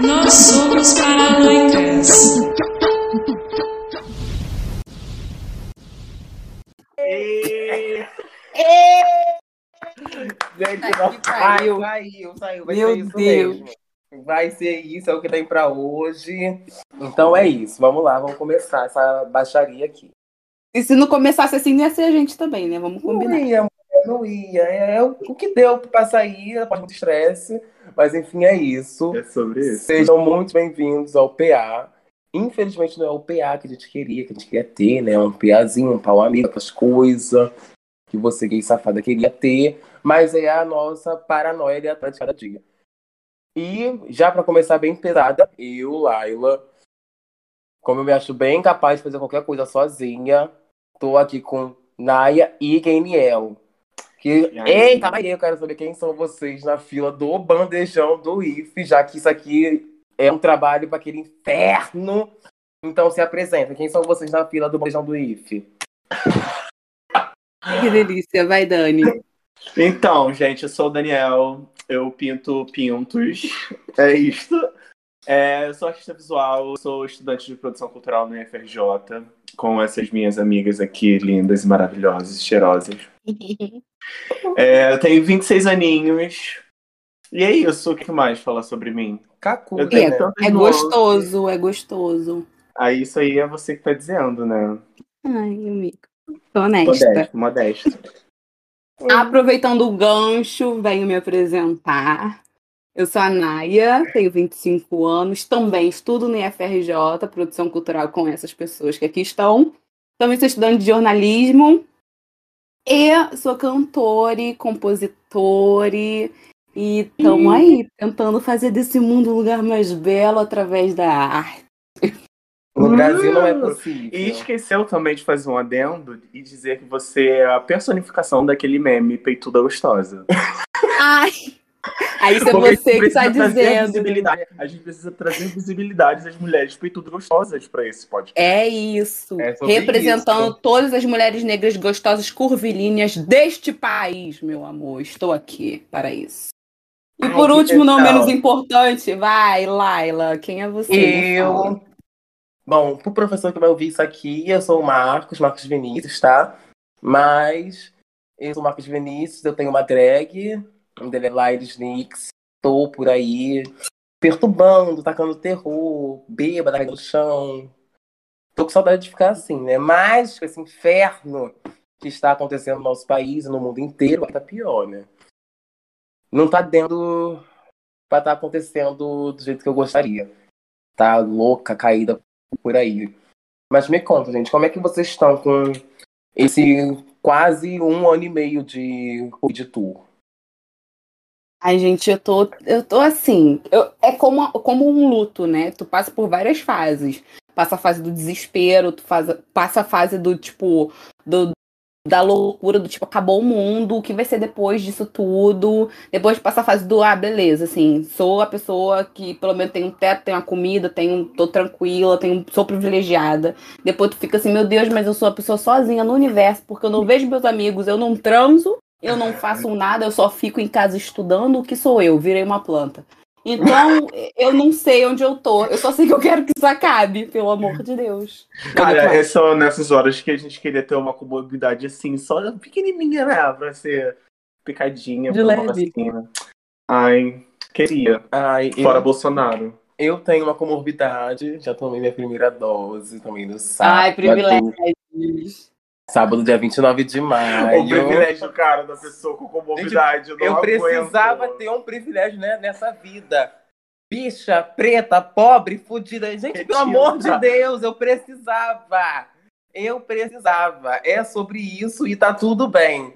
Nós somos paranoicas. Gente, Tá não, que pariu. ai, saiu, saiu. Vai Meu ser isso Deus. mesmo. Vai ser isso, é o que tem pra hoje. Então é isso, vamos lá, vamos começar essa baixaria aqui. E se não começasse assim, não ia ser a gente também, né? Vamos Não combinar. ia, mulher, não ia. É o o que deu pra sair, após muito estresse. Mas enfim, é isso. É sobre isso. Sejam muito bem-vindos ao PA. Infelizmente não é o PA que a gente queria, que a gente queria ter, né? Um PAzinho, um pau amigo, aquelas coisas que você, gay safada, queria ter. Mas é a nossa paranoia de atrás de cada dia. E já pra começar bem pesada, eu, Laila, como eu me acho bem capaz de fazer qualquer coisa sozinha, tô aqui com Naya e Gainiel. Que, aí? eita, mas eu quero saber quem são vocês na fila do bandejão do IF, já que isso aqui é um trabalho para aquele inferno. Então se apresenta. Quem são vocês na fila do bandejão do IF? Que delícia, vai, Dani. Então, gente, eu sou o Daniel, eu pinto pintos, é isto. É, eu sou artista visual, sou estudante de produção cultural no UFRJ, com essas minhas amigas aqui, lindas e maravilhosas, cheirosas. É, eu tenho 26 aninhos, e é isso, o que mais falar sobre mim? Cacu, É nuances. gostoso, é gostoso. Aí isso aí é você que tá dizendo, né? Ai, amigo. Tô honesta. Modesto, modesto. Aproveitando o gancho, venho me apresentar. Eu sou a Naya, tenho 25 anos, também estudo no IFRJ, produção cultural com essas pessoas que aqui estão. Também sou estudante de jornalismo e sou cantora, e compositora e estamos aí tentando fazer desse mundo um lugar mais belo através da arte. No Brasil não é possível. E esqueceu também de fazer um adendo e dizer que você é a personificação daquele meme peituda gostosa. Ai! Aí isso é Porque você que está dizendo. visibilidade- A gente precisa trazer visibilidade às mulheres peitudas gostosas pra esse podcast. É isso. É Representando isso. todas as mulheres negras gostosas curvilíneas deste país, meu amor. Estou aqui para isso. E Ai, por que último, não menos importante, vai, Laila, quem é você? Eu. Bom, pro professor que vai ouvir isso aqui, eu sou o Marcos, Marcos Vinícius, tá? Mas eu sou o Marcos Vinícius, eu tenho uma drag, Laides Nix, tô por aí perturbando, tacando terror, bêbada no chão. Tô com saudade de ficar assim, né? Mas com esse inferno que está acontecendo no nosso país e no mundo inteiro, tá pior, né? Não tá dando pra estar acontecendo do jeito que eu gostaria tá louca, caída por aí. Mas me conta, gente, como é que vocês estão com esse quase um ano e meio de, de tour? Ai, gente, eu tô, eu tô assim. eu- é como, como um luto, né? Tu passa por várias fases. Passa a fase do desespero, tu faz, passa a fase do tipo. Do, da loucura, do tipo, acabou o mundo, o que vai ser depois disso tudo? Depois passa a fase do, ah, beleza, assim, sou a pessoa que pelo menos tem um teto, tem uma comida, tenho, tô tranquila, tenho, sou privilegiada. Depois tu fica assim, meu Deus, mas eu sou a pessoa sozinha no universo, porque eu não vejo meus amigos, eu não transo, eu não faço nada, eu só fico em casa estudando. O que sou eu? Virei uma planta. Então, eu não sei onde eu tô. Eu só sei que eu quero que isso acabe, pelo amor de Deus. Cara, é só nessas horas que a gente queria ter uma comorbidade assim, só pequenininha, né? Pra ser picadinha, De por uma leve. vacina. Ai, queria. Ai, Fora eu, Bolsonaro. eu tenho uma comorbidade, já tomei minha primeira dose, tomei no sábado. Ai, privilégios. Sábado, dia 29 de maio. O privilégio, cara, da pessoa com comorbidade. Eu, não Eu precisava aguento. ter um privilégio né, nessa vida. Bicha, preta, pobre, fudida. Gente, pelo Retida. amor de Deus, eu precisava. Eu precisava. É sobre isso e tá tudo bem.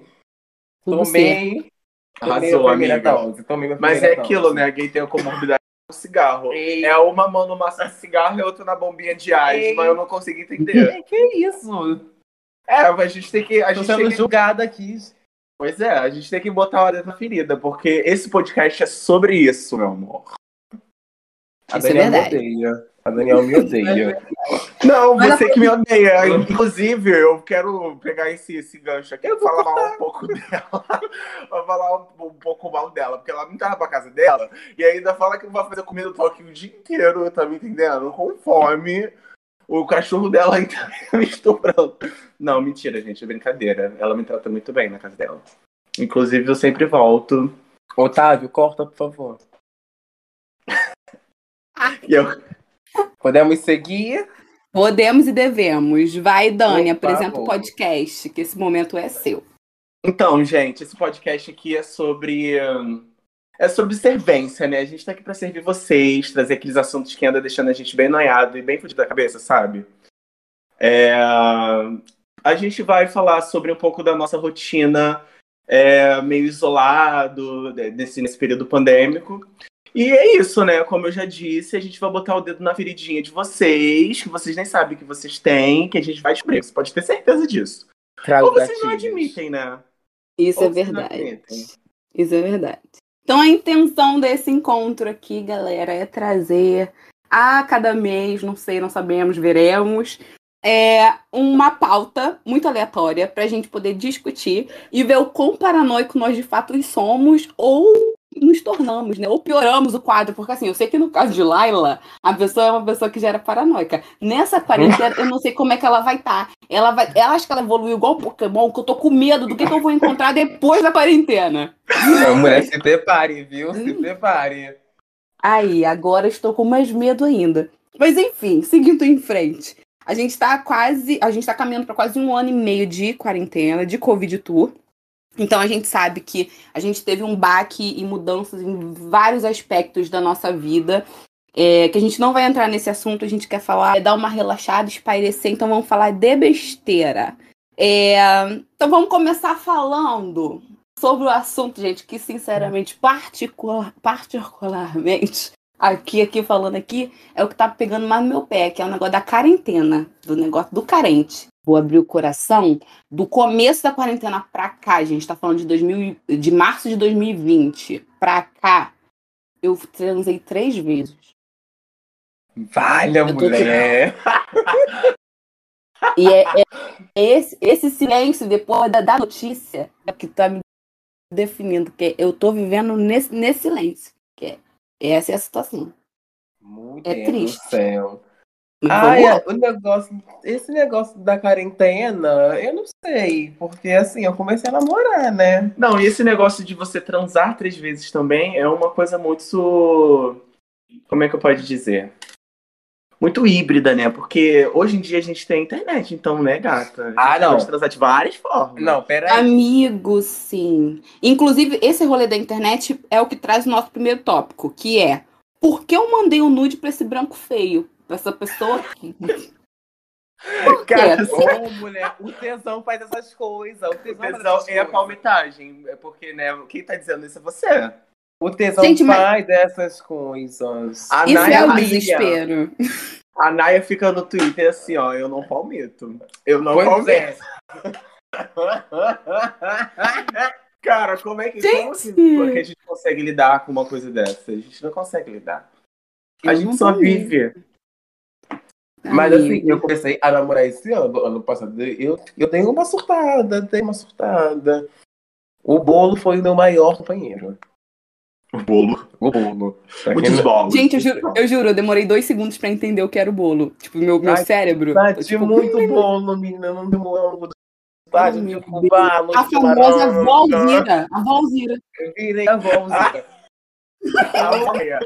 Tudo tomei. Arrasou, amiga. dose. Tomei Mas é primeira aquilo, dose. né? Quem tem a comorbidade com cigarro. Ei, É uma mão no maço de cigarro e outra na bombinha de asma. Ei. Eu não consigo entender. que isso? É, mas a gente tem que. A Tô gente sendo tem que julgada aqui. Pois é, a gente tem que botar uma dentro da ferida, porque esse podcast é sobre isso, meu amor. A Isso é Daniela verdade. odeia. A Daniel me odeia. Não, Mas você que me odeia. Inclusive, eu quero pegar esse, esse gancho aqui e falar mal um pouco dela. Vou falar um, um pouco mal dela, porque ela não tá pra casa dela e ainda fala que vai fazer comida toque o dia inteiro, tá me entendendo? Com fome. O cachorro dela ainda me estuprando. Não, mentira, gente, é brincadeira. Ela me trata muito bem na casa dela. Inclusive, eu sempre volto. Otávio, corta, por favor. E eu, Podemos seguir? Podemos e devemos. Vai, Dani, Por apresenta o favor. podcast, que esse momento é seu. Então, gente, esse podcast aqui é sobre. hum, É sobre servência, né? A gente tá aqui pra servir vocês, trazer aqueles assuntos que andam deixando a gente bem noiado e bem fudido da cabeça, sabe? É, A gente vai falar sobre um pouco da nossa rotina é, meio isolado de- desse, nesse período pandêmico. E é isso, né? Como eu já disse, a gente vai botar o dedo na feridinha de vocês, que vocês nem sabem que vocês têm, que a gente vai descobrir. Você pode ter certeza disso. Traga Ou vocês não gatilhos. admitem, né? Isso Ou é vocês não verdade. Isso é verdade. Então a intenção desse encontro aqui, galera, é trazer a cada mês, não sei, não sabemos, veremos, é uma pauta muito aleatória pra gente poder discutir e ver o quão paranoico nós de fato somos ou nos tornamos, né? Ou pioramos o quadro, porque assim, eu sei que no caso de Laila, a pessoa é uma pessoa que já era paranoica. Nessa quarentena, eu não sei como é que ela vai estar. Ela vai, ela acha que ela evoluiu igual o Pokémon, que eu tô com medo do que, que eu vou encontrar depois da quarentena. Então, mulher, se prepare, viu? Se prepare. Aí, agora estou com mais medo ainda. Mas enfim, seguindo em frente. A gente tá quase. A gente tá caminhando para quase um ano e meio de quarentena, de Covid Tour. Então a gente sabe que a gente teve um baque e mudanças em vários aspectos da nossa vida. é, que a gente não vai entrar nesse assunto, a gente quer falar, é dar uma relaxada, espairecer, então vamos falar de besteira. É, então vamos começar falando sobre o assunto, gente, que sinceramente, particular, particularmente, aqui, aqui falando aqui, é o que tá pegando mais no meu pé, que é o negócio da quarentena, do negócio do carente. Vou abrir o coração. Do começo da quarentena pra cá, a gente tá falando de, 2000, e- de março de 2020 pra cá, eu transei três vezes. Valha, mulher. E é, é esse, esse silêncio depois da, da notícia é que tá me definindo, que eu tô vivendo nesse, nesse silêncio. Que é, essa é a situação. Mulher É triste. do céu. Ai, lá. o negócio, esse negócio da quarentena, eu não sei, porque assim, eu comecei a namorar, né? Não, e esse negócio de você transar três vezes também é uma coisa muito. Como é que eu posso dizer? Muito híbrida, né? Porque hoje em dia a gente tem internet, então, né, gata? A gente Ah, não. Pode transar de várias formas. Não, peraí. Amigo, sim. Inclusive, esse rolê da internet é o que traz o nosso primeiro tópico, que é por que eu mandei um nude pra esse branco feio? Pra essa pessoa aqui. Por quê? Cara, Ô, mulher, o tesão faz essas coisas. O O tesão, faz tesão é a palmitagem. É porque, né, quem tá dizendo isso é você. O tesão Gente, mas- faz essas coisas. A Isso Naya é o Maria. desespero. A Naya fica no Twitter assim, ó, eu não palmito. Eu não Pois palmito. é. Cara, como é que, Gente! como que, que a gente consegue lidar com uma coisa dessa? A gente não consegue lidar. A Eu gente não só vive. Mas assim, Amigo. eu comecei a namorar esse ano, ano passado. Eu, eu dei uma surtada, dei uma surtada. O bolo foi o meu maior companheiro. O bolo. O bolo. Muitos não- bolos. Gente, eu juro, eu juro, eu demorei dois segundos pra entender o que era o bolo. Tipo, meu, meu Ai, cérebro. Bati tipo, muito bolo, menina. Não deu amo. Bate Oh, de meu cubalo. A famosa. Valzira. A Valzira. Eu virei a Valzira. Olha.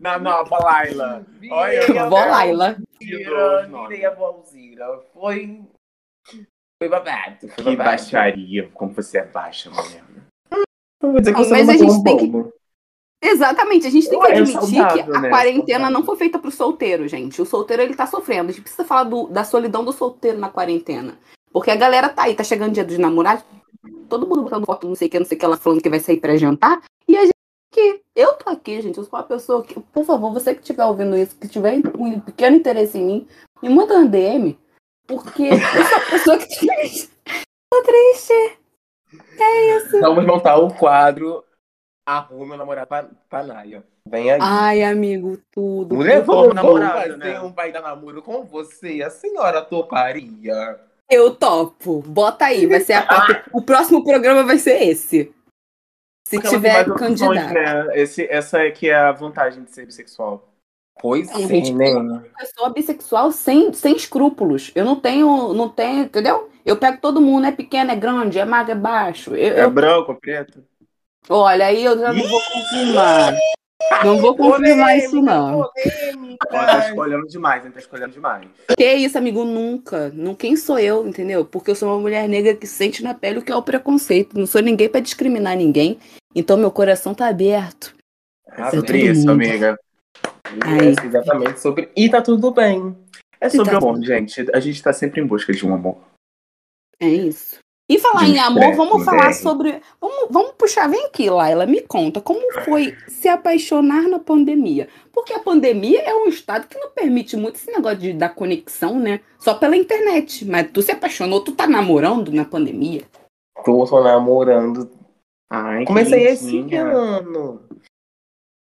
Na nova Laila. Olha, Virei a Vó Laila. Valzira. Virei a Valzira. Foi. Foi babado. Foi Que babado. baixaria, como você é baixa, mulher. Eu vou dizer que Não, você mas não a gente um tem que-. Exatamente, a gente tem que é admitir saudável, que a né? quarentena não foi feita pro solteiro, gente. O solteiro ele tá sofrendo. A gente precisa falar do- da solidão do solteiro na quarentena. Porque a galera tá aí, tá chegando dia dos namorados, todo mundo botando foto, não sei o que, não sei o que, ela falando que vai sair pra jantar. E a gente aqui. Eu tô aqui, gente. Eu sou uma pessoa que, por favor, você que estiver ouvindo isso, que tiver um pequeno interesse em mim, me manda um DM. Porque eu sou uma pessoa que triste. Tô triste. É isso. Vamos montar o quadro arrume um namorado pra, pra Naya. Vem aí. Ai, amigo, tudo. Mulher, como vamos namorada, fazer né? um baita namoro com você. A senhora toparia. Eu topo. Bota aí, vai ser a parte. O próximo programa vai ser esse. Se Porque tiver candidato. né? Esse, essa é que é a vantagem de ser bissexual. Pois Não, sim, né? Eu sou bissexual sem, sem escrúpulos. Eu não tenho, não tenho, entendeu? Eu pego todo mundo, é pequeno, é grande, é magro, é baixo. Eu, É eu- branco, preto? olha, aí eu já não vou confirmar. Não vou confirmar isso, não. Ó, tá escolhendo demais, hein? Tá escolhendo demais. Que isso, amigo? Nunca. Não, quem sou eu, entendeu? Porque eu sou uma mulher negra que sente na pele o que é o preconceito. Não sou ninguém pra discriminar ninguém. Então meu coração tá aberto. É Ah, sobre isso, mundo. amiga. Ai. É exatamente sobre. E tá tudo bem. É sobre Tá. amor, gente. A gente tá sempre em busca de um amor. É isso. E falar De em amor, vamos falar velho. sobre. Vamos, vamos puxar, vem aqui, Laila, me conta, como foi se apaixonar na pandemia? Porque a pandemia é um estado que não permite muito esse negócio de, da conexão, né? Só pela internet. Mas tu se apaixonou, tu tá namorando na pandemia? Tô, tô namorando. Ai, que Comecei esse ano.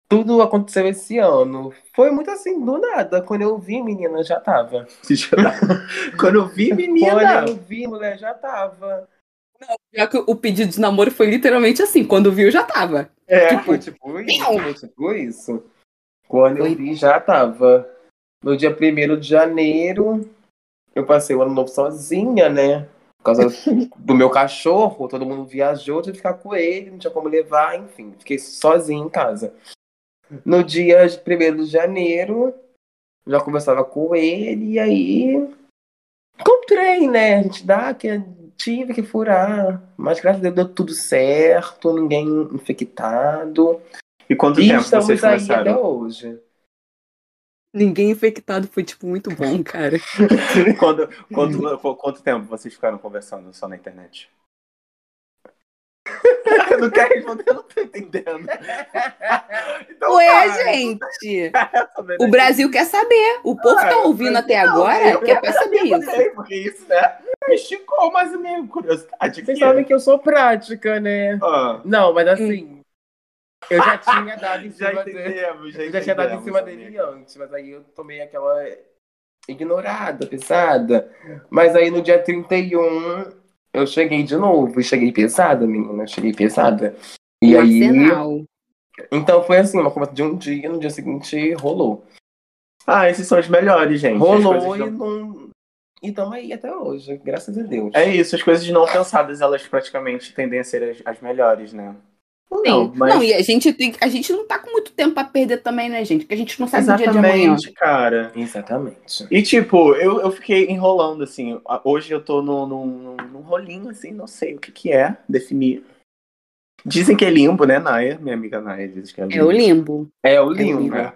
Tudo aconteceu esse ano. Foi muito assim, do nada. Quando eu vi, menina, já tava. Quando eu vi, menina. Quando eu vi, mulher, já tava. Já que o pedido de namoro foi literalmente assim, quando viu já tava. É. Foi tipo isso. Não. Foi tipo isso. Quando Foi. eu vi, já tava. No dia 1 de janeiro, eu passei o ano novo sozinha, né? Por causa do meu cachorro, todo mundo viajou, tive que ficar com ele, não tinha como levar, enfim, fiquei sozinha em casa. No dia 1 de janeiro, já conversava com ele, e aí encontrei, né? A gente dá que tive que furar, mas graças a Deus deu tudo certo, ninguém infectado. E quanto E tempo estamos vocês aí até começaram? hoje. Ninguém infectado foi, tipo, muito bom, cara. quando, quanto, qu- quanto tempo vocês ficaram conversando só na internet? não quer responder, eu não tô entendendo. Então, Ué, cara, gente! daí O Brasil quer saber. O povo que tá Ah, ouvindo até não, agora eu- quer saber eu isso. sei, Porque isso, né? Me esticou mais a minha curiosidade. Vocês sabem que eu sou prática, né? Ah, Não, mas assim, eu já tinha dado em já cima dele. entendemos, já Eu já tinha dado em cima amiga. dele antes, mas aí eu tomei aquela ignorada, pesada. Mas aí no dia 31 eu cheguei de novo, e cheguei pesada, menina, cheguei pesada. E Um aí, então foi assim, uma conversa de um dia, no dia seguinte rolou. Ah, esses são os melhores, gente. Rolou coisas e não- não. E tamo aí até hoje, graças a Deus. É isso, as coisas não pensadas, elas praticamente tendem a ser as, as melhores, né? Não, mas... Não, e a gente, tem, a gente não tá com muito tempo pra perder também, né, gente? Porque a gente não sabe o dia de amanhã. Exatamente, cara. Exatamente. E tipo, eu, eu fiquei enrolando, assim. A- Hoje eu tô num, num, num rolinho, assim, não sei o que que é, definir. Dizem que é limbo, né, Naya? Minha amiga Naya diz que é limbo. É o limbo. É o limbo. limbo. É.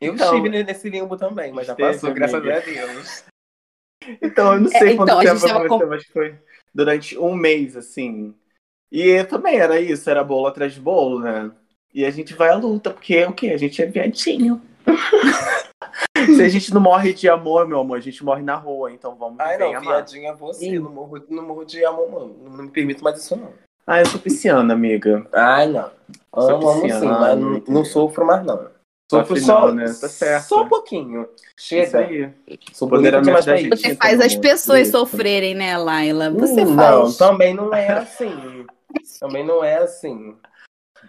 Eu Então- estive nesse limbo também, mas já passou, graças a Deus. Então, eu não sei É, quanto então, tempo aconteceu, mas foi durante um mês, assim. E também era isso, era bolo atrás de bolo, né? E a gente vai à luta, porque o quê? A gente é viadinho. Se a gente não morre de amor, meu amor, a gente morre na rua, então vamos Ai, não, amar. viadinha é você. Sim. Não morro, não morro de amor, mano. Não, me permito mais isso, não. Ah, eu sou pisciana, amiga. Ai, não. Sou Amo, amo sim, mas não, não sofro mais, não. Sofro Afinal, só, né? Tá certo. só um pouquinho. Isso Chega. aí. Sou bonita Empoderamento demais da gente. isso. Você faz as bom. pessoas Isso. sofrerem, né, Laila? Você Hum, faz. Não, também não é assim. também não é assim.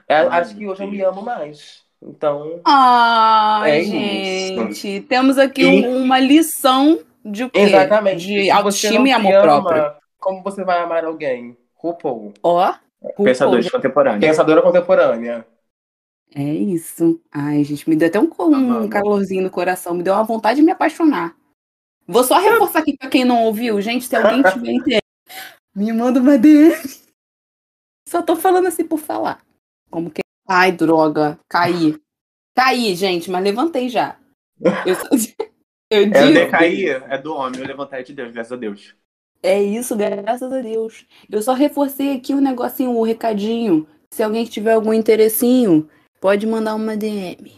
É, Ai, acho que hoje eu me amo mais. Então, Ai, É gente. Temos aqui E- um- uma lição de o quê? exatamente. De autoestima e amor ama, próprio. Como você vai amar alguém? RuPaul. Ó. Pensadores contemporâneos. Pensadora contemporânea. É isso. Ai, gente, me deu até um, co- um calorzinho no coração. Me deu uma vontade de me apaixonar. Vou só reforçar aqui pra quem não ouviu. Gente, se alguém tiver interesse, me manda uma DM. Só tô falando assim por falar. Como que. Ai, droga. Caí. Caí, gente, mas levantei já. Eu, eu É, digo. decair é do homem, eu levantar é de Deus, graças a Deus. É isso, graças a Deus. Eu só reforcei aqui o negocinho, o recadinho. Se alguém tiver algum interessinho, pode mandar uma DM.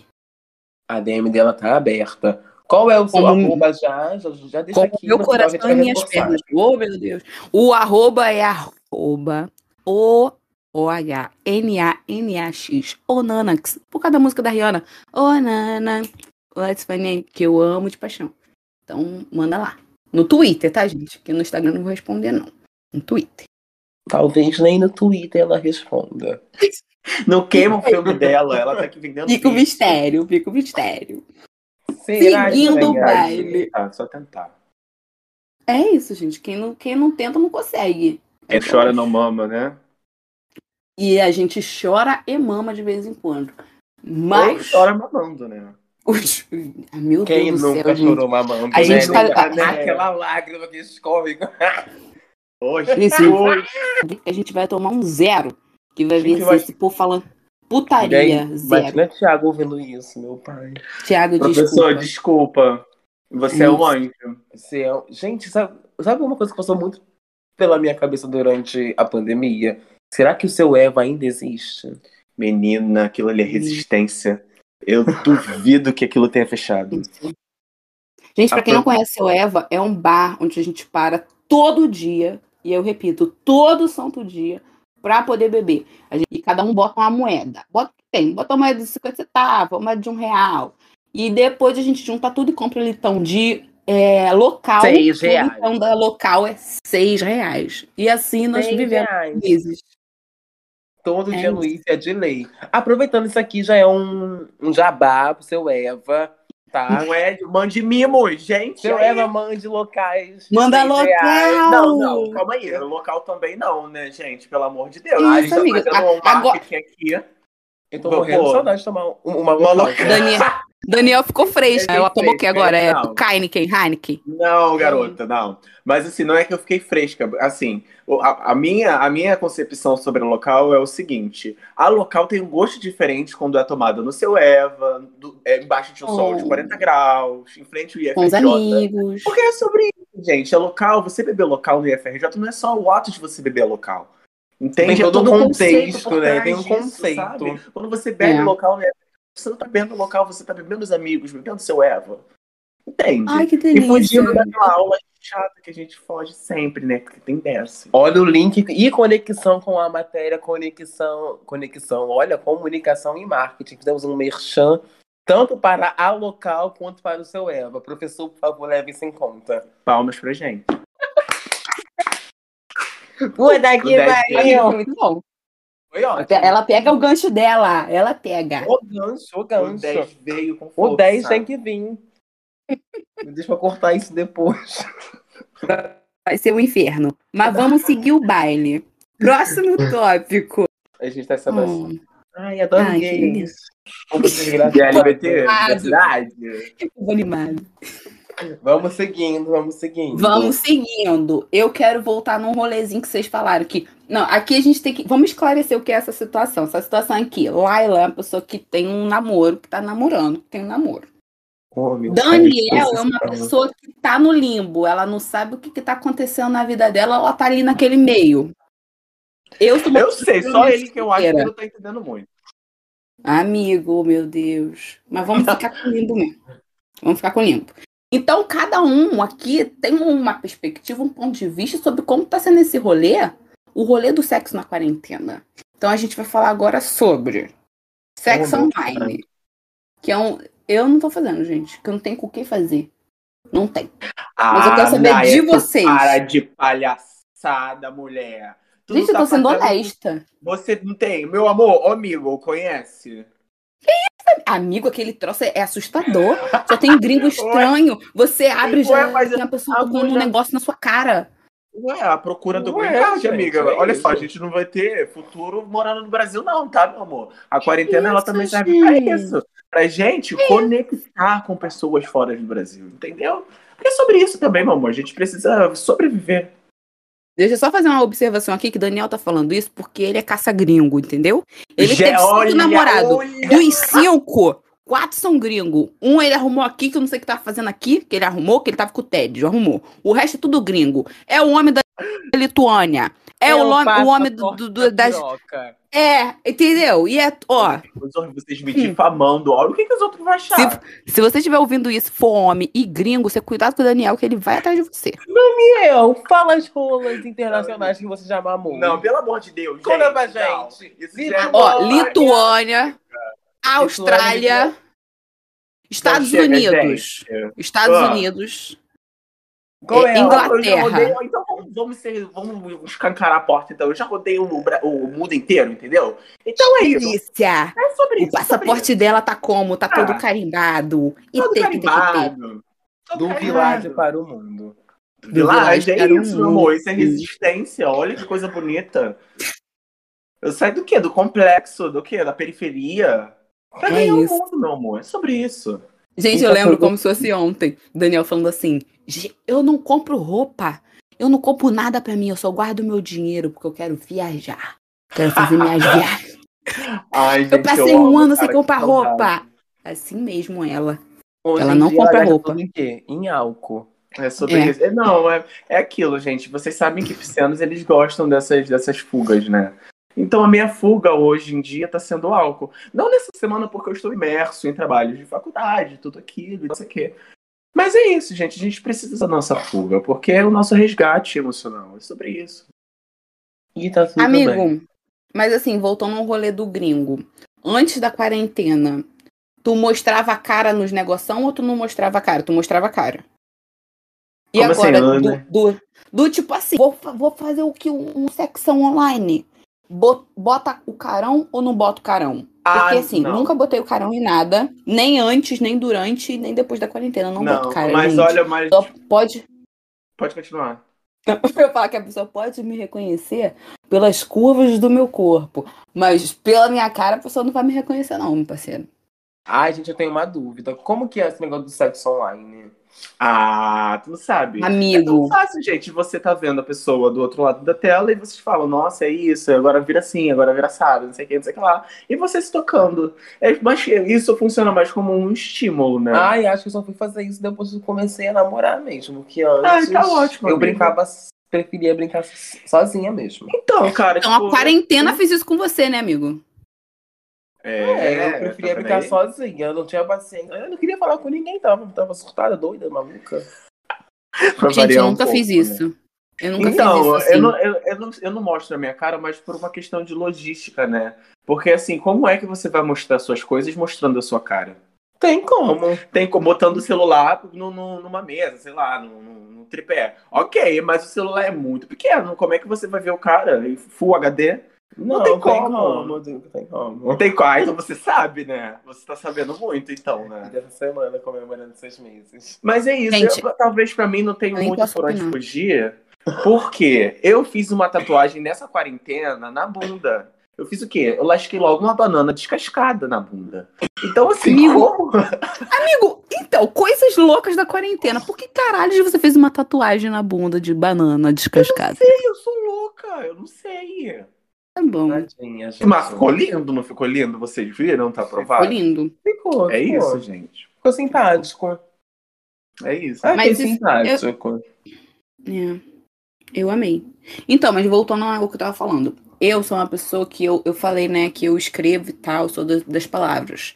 A DM dela tá aberta. Qual é o seu Como- arroba já? Já, já deixa Com aqui. meu coração e minhas pernas. Oh, meu Deus. O arroba é arroba o O-H-N-A-N-A-X. Onanax. Por causa da música da Rihanna. Onana. Let's find que eu amo de paixão. Então, manda lá. No Twitter, tá, gente? Que no Instagram não vou responder, não. No Twitter. Talvez nem no Twitter ela responda. Não queima o filme dela, ela tá aqui vendendo. Fica o mistério, fica o mistério. Será que Seguindo o baile. Tá, só tentar. É isso, gente. Quem não, quem não tenta não consegue. Quem chora não mama, né? E a gente chora e mama de vez em quando. Ou Mas. chora mamando, né? Ah, Meu Quem Deus do nunca céu, gente. chorou mamando, A gente né? tá- né? Aquela lágrima que escorre. Hoje, Esse- hoje. A gente vai tomar um zero. Que vai ver esse povo falando putaria. Zero. Imagina Thiago ouvindo isso, meu pai. Tiago, Professor, desculpa. desculpa. Você é um Isso. anjo. Você é- Gente, sabe, sabe uma coisa que passou muito pela minha cabeça durante a pandemia? Será que o seu Eva ainda existe? Menina, aquilo ali é resistência. Eu duvido que aquilo tenha fechado. Gente, pra A quem não conhece o Eva, é um bar onde a gente para todo dia, e eu repito, todo santo dia, pra poder beber. A gente- e cada um bota uma moeda. Bota, tem, bota uma moeda de 50 centavos, uma moeda de um real. E depois a gente junta tudo e compra litão de é, local. Seis O reais. litão da local é seis reais. E assim nós Seis vivemos reais. meses. Todo É dia isso. Luiz é de lei. Aproveitando isso aqui, já é um, um jabá pro seu Eva, tá? Não é? Mande mimo, gente. Seu. Eva mande locais. Manda local! reais. Não, não, calma aí. O local também não, né, gente? Pelo amor de Deus. Isso, a gente tá amiga. fazendo um agora- aqui. Eu tô Pô, morrendo de saudade de tomar um- uma Uma local. local. Daniel, Daniel ficou fresca. É bem Ela tomou o que agora? É não. Heineken, Heineken. Não, garota, não. Mas assim, não é que eu fiquei fresca. Assim, o- a, a minha, a minha concepção sobre a local é o seguinte: a local tem um gosto diferente quando é tomada no seu Eva, do- é, embaixo de um sol de Oh. 40 graus, em frente ao IFRJ. Com os amigos. Porque é sobre isso, gente. É local, você beber local no IFRJ não é só o ato de você beber local. Entende? Tem É todo um conceito, contexto, né? Tem um disso, conceito. sabe? Quando você bebe É. local no IFRJ, você não tá bebendo local, você tá bebendo os amigos, bebendo seu Eva. Entende? Ai, que E delícia. fugindo daquela aula chata que a gente foge sempre, né? Porque tem dessa. Olha o link e conexão com a matéria, conexão, conexão, olha, comunicação e marketing. Fizemos um merchan tanto para a local quanto para o seu Eva. Professor, por favor, leve isso em conta. Palmas pra gente. Puta que pariu. Muito bom. Foi ótimo. Ela pega o gancho dela. Ela pega. O gancho, o O gancho. 10 veio com O força. 10 tem que vir. Deixa eu cortar isso depois. Vai ser um inferno. Mas vamos seguir o baile. Próximo tópico. A gente tá se abraçando. Hum, Ai, adoro Ai, que gays. delícia. Como desgraçado. E LGBT? Verdade. que povo animado. Vamos seguindo, vamos seguindo. Vamos seguindo. Eu quero voltar num rolezinho que vocês falaram que. Não, aqui a gente tem que. Vamos esclarecer o que é essa situação. Essa situação aqui. Laila é uma pessoa que tem um namoro, que tá namorando, que tem um namoro. Oh, Daniel é uma pessoa que tá no limbo. Ela não sabe o que, que tá acontecendo na vida dela, ela tá ali naquele meio. Eu Eu sei, só ele que eu acho que não tá entendendo muito. Amigo, meu Deus. Mas vamos ficar com limbo mesmo. Vamos ficar com limbo. Então, cada um aqui tem uma perspectiva, um ponto de vista sobre como está sendo esse rolê, o rolê do sexo na quarentena. Então, a gente vai falar agora sobre sexo Oh, online. Que é um. Eu não tô fazendo, gente, que eu não tenho com o que fazer. Não tem. Mas eu quero saber de tu vocês. Para de palhaçada, mulher. Tu gente, eu tô tá sendo fazendo- honesta. Você não tem. Meu amor, amigo, conhece? Amigo, aquele troço é é assustador. Só tem gringo estranho. Você abre e já Ué, mas tem a pessoa tocando um negócio na sua cara. Ué, a procura do Ué, green amiga. é Olha só, a gente não vai ter futuro morando no Brasil, não, tá, meu amor? A quarentena, ela isso, também serve pra isso. Pra gente conectar com pessoas fora do Brasil, entendeu? Porque é sobre isso também, meu amor. A gente precisa sobreviver. Deixa eu só fazer uma observação aqui que Daniel tá falando isso porque ele é caça-gringo, entendeu? Ele Já- teve cinco namorados. Dos cinco, quatro são gringo. Um ele arrumou aqui, que eu não sei o que tava fazendo aqui, que ele arrumou, que ele tava com o Ted, arrumou. O resto é tudo gringo. É o homem da Lituânia. É o, nome, o homem do, do- do- da das. piroca. É, entendeu? E é, ó, Vocês me difamando. Olha o que, que os outros vão achar. se você estiver ouvindo isso, for homem e gringo, você cuidado com o Daniel, que ele vai atrás de você. Eu, fala as rolas internacionais que você já mamou. Não, pelo amor de Deus. Conta gente, pra gente. Isso é Ó. Lituânia, Austrália, Estados Unidos. Estados Ah. Unidos. Qual É? Inglaterra. Então vamos, ser, vamos escancarar a porta, então. Eu já rodei o, o mundo inteiro, entendeu? Então é isso. Delícia! É sobre isso. O passaporte dela tá como? Tá Ah. todo carimbado. E Todo tem que ter que carimbado. Todo Do carimbado. világio para o mundo. Vilagem, é um isso, meu amor. Isso é mundo. resistência. Olha que coisa bonita. Eu saio do quê? Do complexo? Do quê? Da periferia? Pra É ganhar o isso. mundo, meu amor. É sobre isso. Gente, eu lembro foi como se fosse ontem. Daniel falando assim: "Ge- eu não compro roupa. Eu não compro nada pra mim. Eu só guardo meu dinheiro porque eu quero viajar. Quero fazer minhas viagens. Ai, Eu gente, passei amo, um ano sem comprar roupa. Assim mesmo ela. Hoje Ela não compra roupa. Em quê? Em álcool. É sobre É. isso. É, não, é, é aquilo, gente. Vocês sabem que piscianos, eles gostam dessas, dessas fugas, né? Então a minha fuga hoje em dia tá sendo álcool. Não nessa semana porque eu estou imerso em trabalhos de faculdade, tudo aquilo, não sei o quê. Mas é isso, gente. A gente precisa da nossa fuga, porque é o nosso resgate emocional. É sobre isso. E tá tudo Amigo, bem. mas assim, voltando ao rolê do gringo. Antes da quarentena, tu mostrava a cara nos negoção ou tu não mostrava a cara? Tu mostrava a cara. E Como assim, agora, Ana? do, do, do tipo assim, vou, vou fazer o que? Um, sexão online. Bo- Bota o carão ou não bota o carão? Porque Ah, assim, não. nunca botei o carão em nada, nem antes, nem durante, nem depois da quarentena. Não, boto Não, cara, mas gente. olha, mas Só pode, pode continuar. eu falo que a pessoa pode me reconhecer pelas curvas do meu corpo, mas pela minha cara a pessoa não vai me reconhecer não, meu parceiro. Ai, gente, eu tenho uma dúvida. Como que é esse negócio do sexo online? Ah, tu não sabe. É tão Amigo, fácil, gente. Você tá vendo a pessoa do outro lado da tela e vocês falam, nossa, é isso, agora vira assim, agora vira assado, não sei o que, não sei o que lá. E você se tocando. É, mas isso funciona mais como um estímulo, né? Ai, acho que eu só fui fazer isso depois que eu comecei a namorar mesmo. Que antes Ai, tá ótimo, eu amiga. brincava, preferia brincar sozinha mesmo. Então, cara, então a tipo, quarentena fez isso com você, né, amigo? É, eu tá preferia brincar aí? sozinha. Eu não tinha paciência. Eu não queria falar com ninguém, tava, tava surtada, doida, maluca. Pra Gente, eu variar um nunca pouco, fiz né? isso. Eu nunca Então, fiz isso assim. eu, não, eu, eu, não, eu não mostro a minha cara, mas por uma questão de logística, né? Porque, assim, como é que você vai mostrar suas coisas mostrando a sua cara? Tem como. Tem como botando o celular no, no- numa mesa, sei lá, no, no- no tripé. Ok, mas o celular é muito pequeno. Como é que você vai ver o cara em Full HD? Não, tem tem como. como. Não tem como. Não tem qual, então você sabe, né? Você tá sabendo muito, então, né? Dessa semana comemorando seis meses. Mas é isso. Gente, eu- talvez pra mim não tenha eu muito por onde fugir. Porque eu fiz uma tatuagem nessa quarentena na bunda. Eu fiz o quê? Eu lasquei logo uma banana descascada na bunda. Então, assim, Amigo. como? Amigo, então, coisas loucas da quarentena. Por que caralho você fez uma tatuagem na bunda de banana descascada? Eu sou louca, eu não sei. Tá bom. Tadinha, gente. Mas ficou lindo, não ficou lindo? Vocês viram? Tá Ficou aprovado? lindo. Ficou, É ficou. isso, gente. Ficou simpático. É isso. Ah, Mas que isso- simpático. É. Eu amei. Então, mas voltando ao que eu tava falando. Eu sou uma pessoa que eu, eu falei, né, que eu escrevo e tal, sou da- das palavras.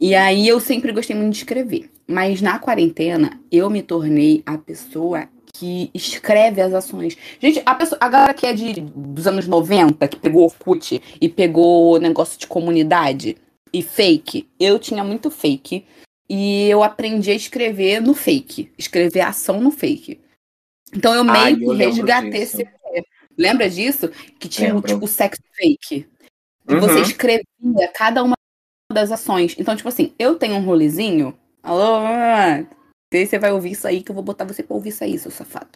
E aí eu sempre gostei muito de escrever. Mas na quarentena, eu me tornei a pessoa que escreve as ações. Gente, a, pessoa, a galera que é de, dos anos 90, que pegou Orkut e pegou negócio de comunidade e fake, eu tinha muito fake. E eu aprendi a escrever no fake. Escrever ação no fake. Então eu meio que resgatei esse. Lembra disso? Que tinha o Lembro. tipo sex fake. E Uhum. você escrevia cada uma das ações. Então, tipo assim, eu tenho um rolezinho. Alô, você vai ouvir isso aí, que eu vou botar você pra ouvir isso aí, seu safado.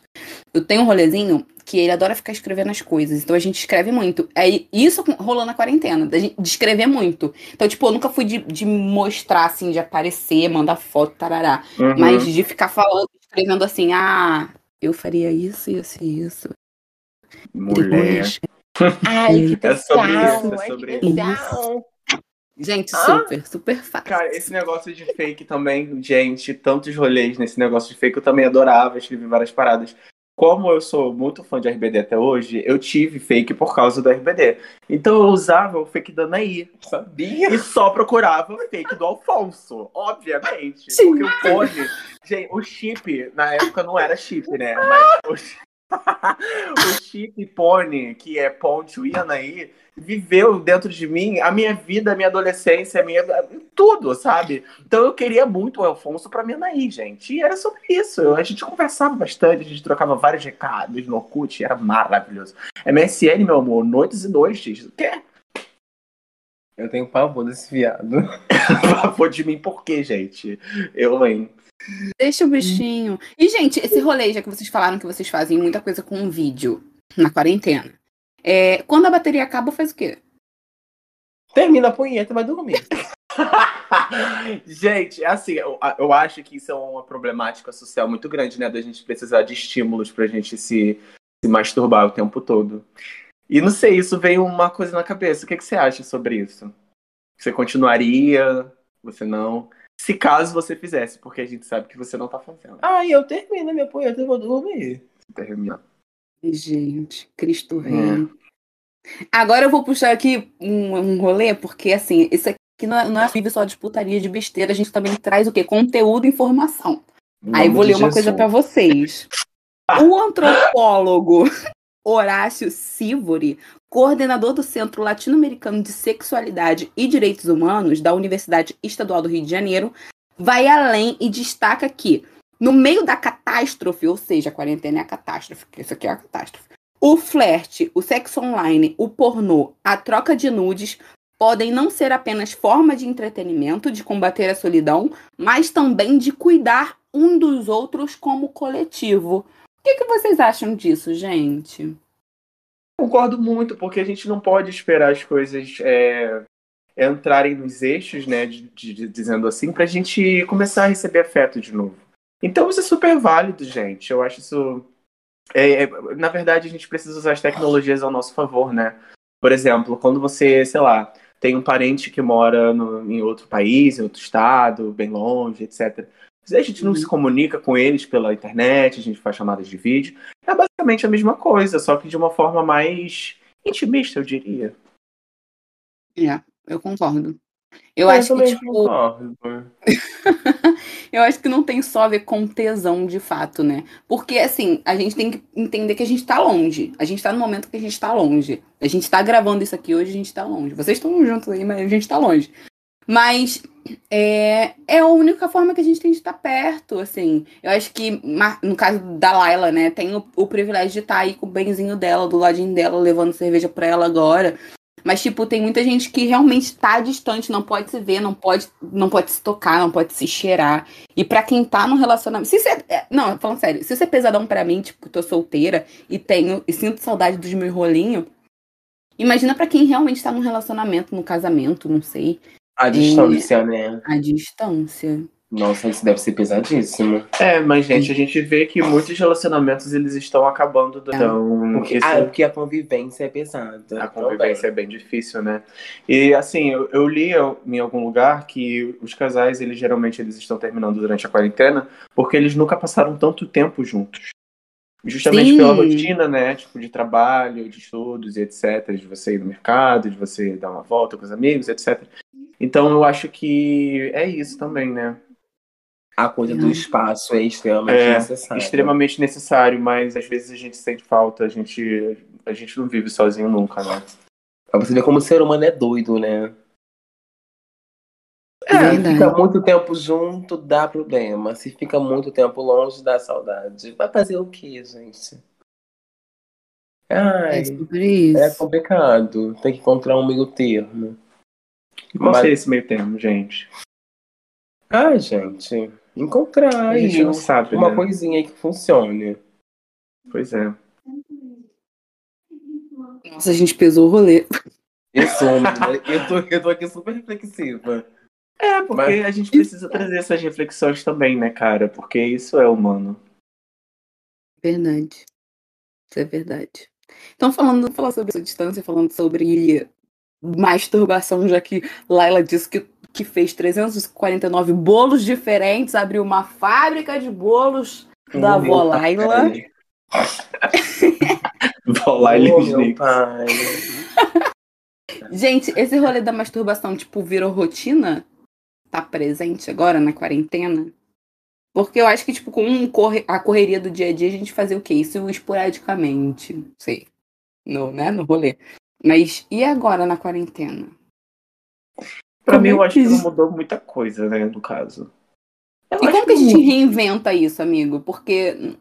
Eu tenho um rolezinho que ele adora ficar escrevendo as coisas. Então a gente escreve muito. Aí isso rolou na quarentena, da gente- de escrever muito. Então, tipo, eu nunca fui de, de mostrar, assim, de aparecer, mandar foto, tarará. Uhum. Mas de ficar falando, escrevendo assim, ah, eu faria isso, isso e isso. Mulher. Ai, que É sobre isso, é sobre que isso. Gente, Ah? super, super fácil. Cara, esse negócio de fake também, gente, tantos rolês nesse negócio de fake, eu também adorava, escrevi várias paradas. como eu sou muito fã de RBD até hoje, eu tive fake por causa do RBD. Então eu usava o fake da Anaí. Sabia? E só procurava o fake do Alfonso, obviamente. Sim. Porque o Pony. Gente, o chip, na época não era chip, né? Mas o, chi- o chip Pony, que é Ponte Anaí, viveu dentro de mim a minha vida, a minha adolescência, a minha. tudo, sabe? Então eu queria muito o Alfonso pra minha Anaí, gente. E era sobre isso. A gente conversava bastante, a gente trocava vários recados no Orkut, era maravilhoso. MSN, meu amor, noites e noites. O quê? Eu tenho pavor desse viado. Favor de mim, por quê, gente? Eu, hein? Deixa o bichinho. E, gente, esse rolê, já que vocês falaram que vocês fazem muita coisa com vídeo na quarentena. É, quando a bateria acaba, faz o quê? Termina a punheta e vai dormir. gente, assim, eu, eu acho que isso é uma problemática social muito grande, né? Da gente precisar de estímulos pra gente se, se masturbar o tempo todo. E não sei, isso veio uma coisa na cabeça. O que, que você acha sobre isso? Você continuaria? Você não? Se caso você fizesse, porque a gente sabe que você não tá fazendo. Aí eu termino minha punheta e vou dormir. Termina. Gente, Cristo É. Rei. Agora eu vou puxar aqui um, um rolê, porque assim, isso aqui não é, não é só de putaria de besteira, a gente também traz o quê? Conteúdo e informação. Aí vou ler uma Jesus. coisa pra vocês. O antropólogo Horácio Sivori, coordenador do Centro Latino-Americano de Sexualidade e Direitos Humanos da Universidade Estadual do Rio de Janeiro, vai além e destaca que, no meio da catástrofe, ou seja, a quarentena é a catástrofe, isso aqui é a catástrofe, o flerte, o sexo online, o pornô, a troca de nudes podem não ser apenas forma de entretenimento, de combater a solidão, mas também de cuidar um dos outros como coletivo. O que, que vocês acham disso, gente? Concordo muito, porque a gente não pode esperar as coisas é, entrarem nos eixos, né, de, de- dizendo assim, pra gente começar a receber afeto de novo. Então isso é super válido, gente. Eu acho isso. é, é, na verdade, a gente precisa usar as tecnologias ao nosso favor, né? Por exemplo, quando você, sei lá, tem um parente que mora no- em outro país, em outro estado, bem longe, etc. Se a gente não Uhum. se comunica com eles pela internet, a gente faz chamadas de vídeo, é basicamente a mesma coisa, só que de uma forma mais intimista, eu diria. É, eu concordo. Eu Eu acho que, tipo, concordo. eu acho que não tem só a ver com tesão de fato, né? Porque, assim, a gente tem que entender que a gente tá longe. A gente tá no momento que a gente tá longe. A gente tá gravando isso aqui hoje, a gente tá longe. Vocês estão juntos aí, mas a gente tá longe. Mas é, é a única forma que a gente tem de estar perto, assim. Eu acho que, no caso da Laila, né, tem o, o privilégio de estar aí com o benzinho dela, do ladinho dela, levando cerveja pra ela agora. Mas, tipo, tem muita gente que realmente tá distante, não pode se ver, não pode, não pode se tocar, não pode se cheirar. E pra quem tá no relacionamento. Se isso é, não, falando sério, se isso é pesadão pra mim, tipo, tô solteira e tenho e sinto saudade dos meus rolinhos, imagina pra quem realmente tá num relacionamento, num casamento, não sei, A distância, né? à distância. Nossa, isso deve ser pesadíssimo. É, mas, gente, a gente vê que muitos relacionamentos eles estão acabando. do- Então, Porque, isso- ah, porque a convivência é pesada. A convivência é bem difícil, né? E assim, eu, eu li em algum lugar que os casais, eles geralmente eles estão terminando durante a quarentena porque eles nunca passaram tanto tempo juntos. Justamente Sim. pela rotina, né? Tipo, de trabalho, de estudos e etc. De você ir no mercado, de você dar uma volta com os amigos, etc. Então eu acho que é isso também, né? A coisa do espaço é extremamente É, necessária. Extremamente necessário, mas às vezes a gente sente falta, a gente, a gente não vive sozinho nunca, né? Pra você ver como o ser humano é doido, né? É verdade. Fica muito tempo junto, dá problema. Se fica muito tempo longe, dá saudade. Vai fazer o quê, gente? Ai, É sobre isso. é complicado. Tem que encontrar um meio termo. Qual Mas- seria esse meio termo, gente? Ai, gente, encontrar A aí gente não sabe, uma né? coisinha aí que funcione. Pois é. Nossa, a gente pesou o rolê. Eu sou, menina, eu tô, eu tô aqui super reflexiva. É, porque Mas- a gente precisa trazer essas reflexões também, né, cara? Porque isso é humano. Verdade. Isso é verdade. Então, falando, falar sobre essa distância, falando sobre masturbação, já que Laila disse que, que fez 349 bolos diferentes, abriu uma fábrica de bolos da avó Laila. E Nix. pai. Gente, esse rolê da masturbação, tipo, virou rotina? Tá presente agora na quarentena? Porque eu acho que, tipo, com um corre- a correria do dia a dia, a gente fazia o quê? Isso esporadicamente. Não sei. No, né? No rolê. Mas e agora na quarentena? Pra Como mim, é eu acho que não mudou muita coisa, né, no caso. Eu E acho como que a gente reinventa isso, amigo? Porque,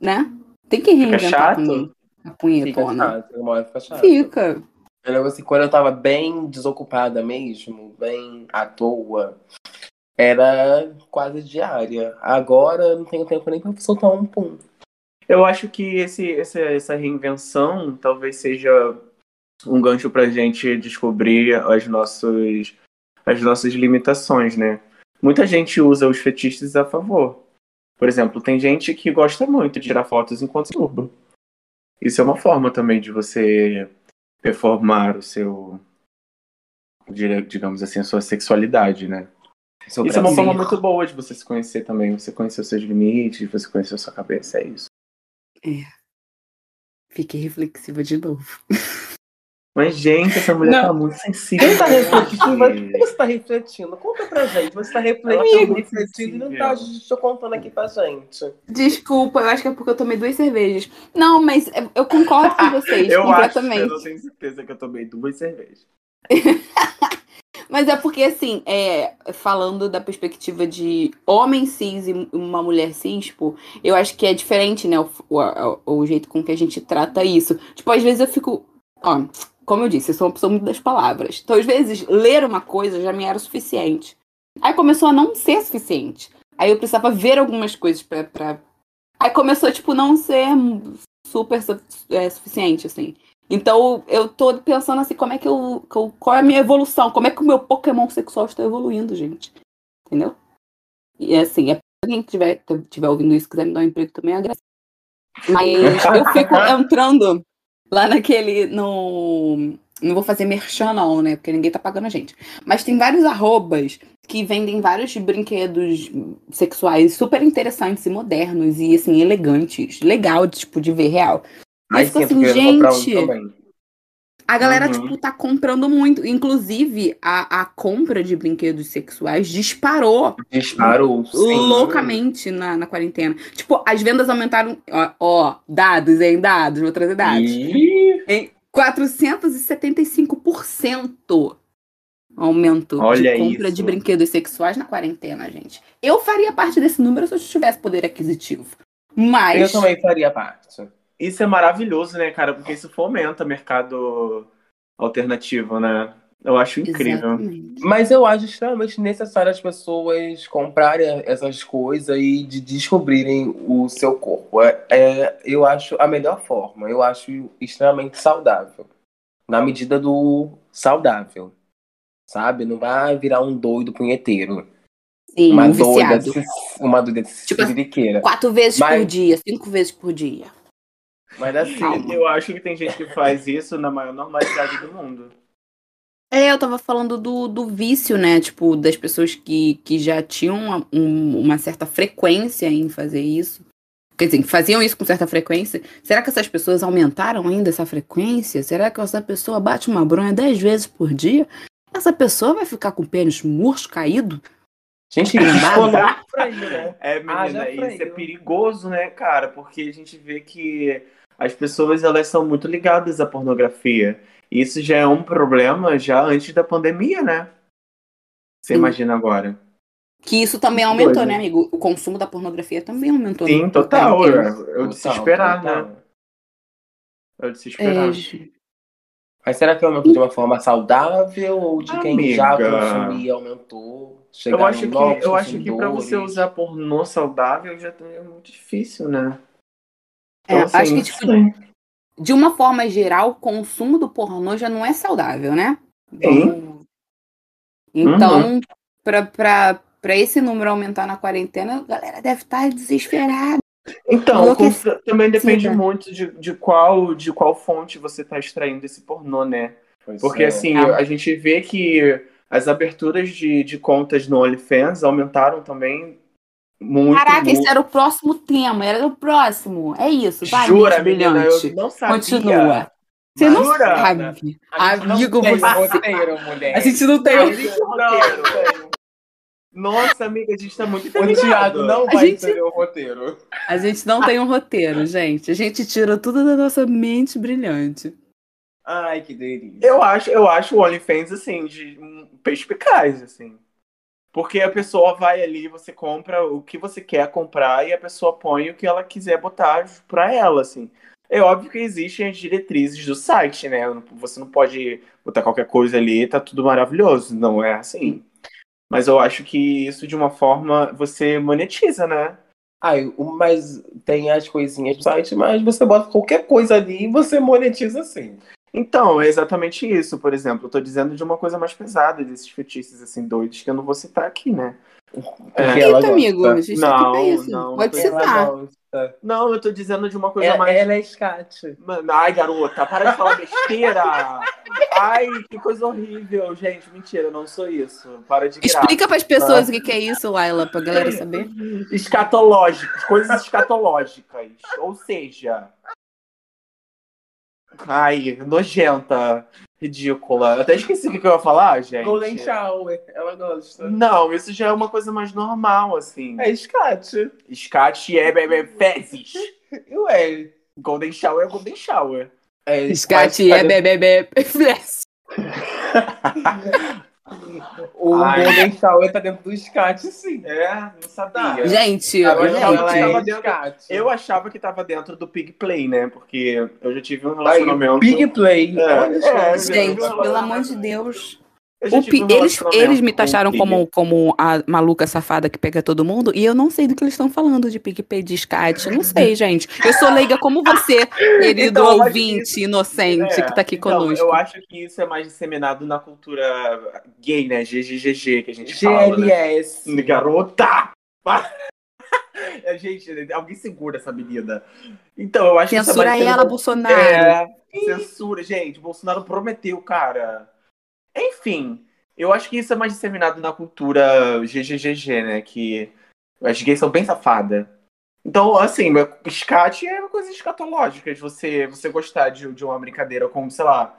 né? Tem que Fica reinventar chato? também a Fica punhetona. chato, uma hora fica chato. Fica. Eu lembro assim, quando eu tava bem desocupada mesmo, bem à toa, era quase diária. Agora eu não tenho tempo nem pra soltar um pum. Eu acho que esse, esse- essa reinvenção talvez seja um gancho pra gente descobrir as nossas, as nossas limitações, né? Muita gente usa os fetichistas a favor. Por exemplo, tem gente que gosta muito de tirar fotos enquanto se turba. Isso é uma forma também de você performar o seu, digamos assim, a sua sexualidade, né? Seu Isso é uma forma muito boa de você se conhecer também. Você conhecer os seus limites, você conhecer a sua cabeça, é isso. Fiquei reflexiva de novo. Mas, gente, essa mulher Não. tá muito sensível. Quem tá refletindo? Por que você tá refletindo? Conta pra gente. Você tá refletindo, tá muito refletindo e não tá tô contando aqui pra gente. Desculpa, eu acho que é porque eu tomei duas cervejas. Não, mas eu- eu concordo com vocês Eu acho, completamente. eu não tenho certeza que eu tomei duas cervejas. Mas é porque, assim, é, falando da perspectiva de homem cis e uma mulher cis, pô, eu acho que é diferente, né, o, o, o jeito com que a gente trata isso. Tipo, às vezes eu fico. Ó, como eu disse, eu sou uma pessoa muito das palavras. Então, às vezes, ler uma coisa já me era suficiente. Aí começou a não ser suficiente. Aí eu precisava ver algumas coisas pra. pra... Aí começou, tipo, não ser super su- é, suficiente, assim. Então eu tô pensando assim, como é que eu, que eu- Qual é a minha evolução? Como é que o meu Pokémon sexual está evoluindo, gente? Entendeu? E assim, é alguém que tiver, tiver ouvindo isso quiser me dar um emprego também, agradeço. Mas eu fico entrando lá naquele. No, não vou fazer merchan, não, né? Porque ninguém tá pagando a gente. Mas tem vários arrobas que vendem vários brinquedos sexuais super interessantes e modernos e assim, elegantes. Legal, tipo, de ver real. Eu Aí fico sim, assim, um gente. A galera, Uhum. tipo, tá comprando muito. Inclusive, a, a compra de brinquedos sexuais disparou Disparou, sim. loucamente na, na quarentena. Tipo, as vendas aumentaram. Ó, ó, dados, hein? Dados, vou trazer dados. Ih, Em 475% aumento Olha de compra isso. de brinquedos sexuais na quarentena, gente. Eu faria parte desse número se eu tivesse poder aquisitivo. Mas. Eu também faria parte. Isso é maravilhoso, né, cara? Porque isso fomenta mercado alternativo, né? Eu acho incrível. Exatamente. Mas eu acho extremamente necessário as pessoas comprarem essas coisas e de descobrirem o seu corpo. É, é- eu acho a melhor forma. Eu acho extremamente saudável. Na medida do saudável. Sabe? Não vai virar um doido punheteiro. Sim, uma um doida, viciado. uma doida Tipo, siririqueira. Quatro vezes Mas- por dia, cinco vezes por dia. Mas assim, Calma. Eu acho que tem gente que faz isso na maior normalidade do mundo. É, eu tava falando do, do vício, né? Tipo, das pessoas que, que já tinham uma, um- uma certa frequência em fazer isso. Quer dizer, que faziam isso com certa frequência. Será que essas pessoas aumentaram ainda essa frequência? Será que essa pessoa bate uma bronha dez vezes por dia? Essa pessoa vai ficar com o pênis murcho, caído? gente, aí, né? É, Ah, menina, já isso é perigoso, né, cara? Porque a gente vê que as pessoas elas são muito ligadas à pornografia. E isso já é um problema já antes da pandemia, né? Você Sim. imagina agora. Que isso também aumentou, Doido. né, amigo? O consumo da pornografia também aumentou. Sim, no- total. no quarentena. É, eu de se Total, esperar, total. né? Eu de se esperar. É. Mas será que aumentou de uma forma saudável ou de quem já Amiga. consumia aumentou? Eu acho que, eu acho que pra você usar pornô saudável já é muito difícil, né? É, assim, acho que, tipo, sei. de uma forma geral, o consumo do pornô já não é saudável, né? Sim. Então, pra, pra, pra esse número aumentar na quarentena, a galera deve estar desesperada. Então, também depende muito de, de, qual, de qual fonte você está extraindo esse pornô, né? Pois Porque é. assim, Ah. a gente vê que as aberturas de, de contas no OnlyFans aumentaram também Muito, Caraca, muito. esse era o próximo tema, era o próximo. É isso, vai, Jura, menina, brilhante. eu não sabia. Continua. Você não Jura? sabe. A gente Amigo, não tem você. roteiro, mulher. A gente não tem. Não, um roteiro. Nossa, amiga, a gente tá muito O interligado. Thiago não A vai gente- entender o roteiro. A gente não tem um roteiro, gente. A gente tira tudo da nossa mente brilhante. Ai, que delícia. Eu acho, eu acho o OnlyFans, assim, de um perspicaz, assim. Porque a pessoa vai ali, você compra o que você quer comprar e a pessoa põe o que ela quiser botar pra ela, assim. É óbvio que existem as diretrizes do site, né? Você não pode botar qualquer coisa ali, tá tudo maravilhoso. Não é assim. Mas eu acho que isso, de uma forma, você monetiza, né? Ai, mas tem as coisinhas do site, mas você bota qualquer coisa ali e você monetiza sim. Então, é exatamente isso. Por exemplo, eu tô dizendo de uma coisa mais pesada, desses fetiches, assim, doidos, que eu não vou citar aqui, né? Porque É. Eita, gosta. amigo, a gente tá aqui pra Não, isso. não, Pode citar. Não, eu tô dizendo de uma coisa Ela, mais. ela é escate. Mano, ai, garota, para de falar besteira! Ai, que coisa horrível, gente. Mentira, eu não sou isso. Para de graça. Explica pras pessoas o que, que é isso, Laila, pra galera saber. Escatológicas, coisas escatológicas. Ou seja. Ai, nojenta, ridícula. Eu até esqueci o que que eu ia falar, gente. Golden Shower, ela gosta. Não, isso já é uma coisa mais normal, assim. É escate. Scat é, é, é fezes. Ué. Golden Shower é Golden Shower. É, Escate é bebê. O Ai. Golden Shower tá dentro do escate, sim. É, não sabia. Gente, Agora gente, ela é dentro-. Eu achava que tava dentro do Pig Play, né? Porque eu já tive um Aí, relacionamento. Big Play. É, é, gente, pelo amor de Deus. Um eles, eles me com taxaram Pig. como, como a maluca safada que pega todo mundo e eu não sei do que eles estão falando de PicPay de Scat. Não sei, gente. Eu sou leiga como você, querido Então, eu acho que ouvinte inocente É, que tá aqui então, conosco. Eu acho que isso é mais disseminado na cultura gay, né? GGGG, que a gente fala, né? GLS. Garota! É, gente, alguém segura essa menina. Então, eu acho que isso é Censura ela, Bolsonaro. É, censura, gente. Bolsonaro prometeu, cara. Enfim, eu acho que isso é mais disseminado na cultura GGGG, né? Que as gays são bem safadas. Então, assim, meu- escate é uma coisa escatológica de você, você gostar de, de uma brincadeira como, sei lá,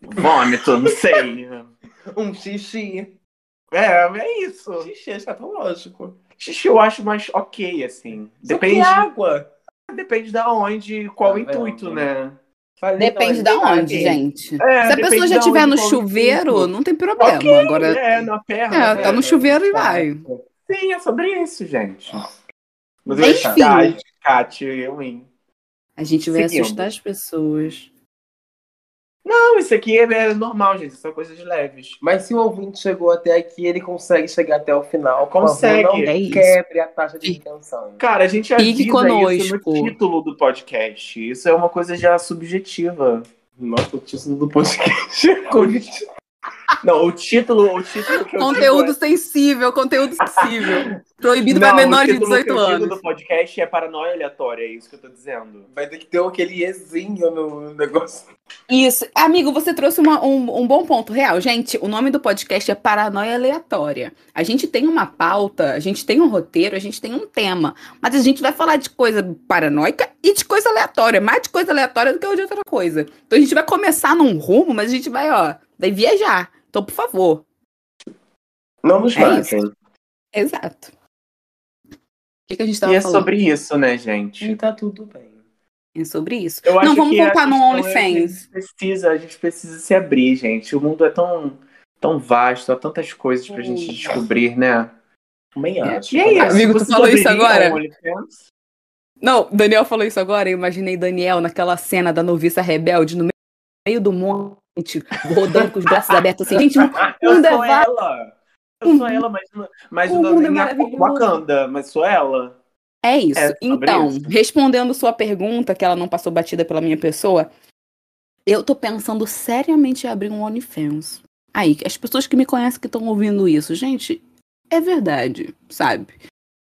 vômito, não sei. Um xixi. É, é isso. Xixi é escatológico. Xixi eu acho mais ok, assim. Depende. Depende, água. depende da onde, qual Tá o intuito, vendo? né? Falei, Depende não, da é onde, gente. É, Se a depende pessoa já estiver no chuveiro, não tem problema. Ok, Agora, é, na perna. é, tá no chuveiro e vai. Sim, é sobre isso, gente. Mas Enfim. Kátia, eu, hein? A gente vai Seguindo. assustar as pessoas. Não, isso aqui é, é normal, gente. São coisas leves. Mas se o ouvinte chegou até aqui, ele consegue chegar até o final. Consegue. Favor, não É isso. quebre a taxa de retenção. Cara, a gente Fique avisa isso conosco. no título do podcast. Isso é uma coisa já subjetiva. Nossa, o título do podcast. Não, o título, o título que eu Conteúdo digo sensível, conteúdo sensível. Proibido é... Não, para menores o de título que 18 eu anos. do podcast é paranoia aleatória, é isso que eu tô dizendo. Vai ter que ter aquele ezinho no negócio. Isso. Amigo, você trouxe uma- um, um bom ponto real. Gente, o nome do podcast é Paranoia Aleatória. A gente tem uma pauta, a gente tem um roteiro, a gente tem um tema. Mas a gente vai falar de coisa paranoica e de coisa aleatória. Mais de coisa aleatória do que de outra coisa. Então a gente vai começar num rumo, mas a gente vai, ó, vai viajar. Então, por favor. Não nos É matem. Exato. O que, que a gente tava E é falando? sobre isso, né, gente? E tá tudo bem. É sobre isso. Eu Não, acho vamos a voltar no é OnlyFans. A gente, precisa, a gente precisa se abrir, gente. O mundo é tão, tão vasto, há tantas coisas pra gente descobrir, né? Também É. acho. E é isso. Amigo, tu falou isso agora? Não, Daniel falou isso agora. Eu imaginei Daniel naquela cena da noviça rebelde no meio do monte, rodando com os braços abertos assim. Gente, o Eu é sou ela. Eu sou ela, mas, mas O não mundo é. Wakanda, mas sou ela. É isso. É então, isso. respondendo sua pergunta, que ela não passou batida pela minha pessoa, eu tô pensando seriamente em abrir um OnlyFans. Aí, as pessoas que me conhecem que estão ouvindo isso, gente, é verdade, sabe?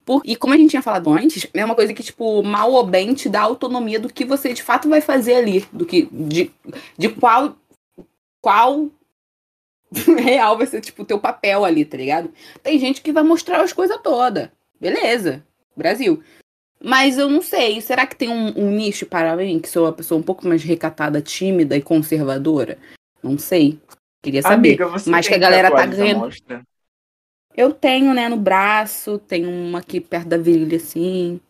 Por- e como a gente tinha falado antes, é uma coisa que, tipo, mal ou bem te dá autonomia do que você de fato vai fazer ali, do que. de, de qual. Qual real vai ser, tipo, o teu papel ali, tá ligado? Tem gente que vai mostrar as coisas todas. beleza, Brasil. Mas eu não sei, será que tem um, um nicho para mim, que sou uma pessoa um pouco mais recatada, tímida e conservadora? Não sei. Queria saber. Amiga, Mas que a galera tá ganhando. mostra? Eu tenho, né, no braço, tenho uma aqui perto da virilha, assim.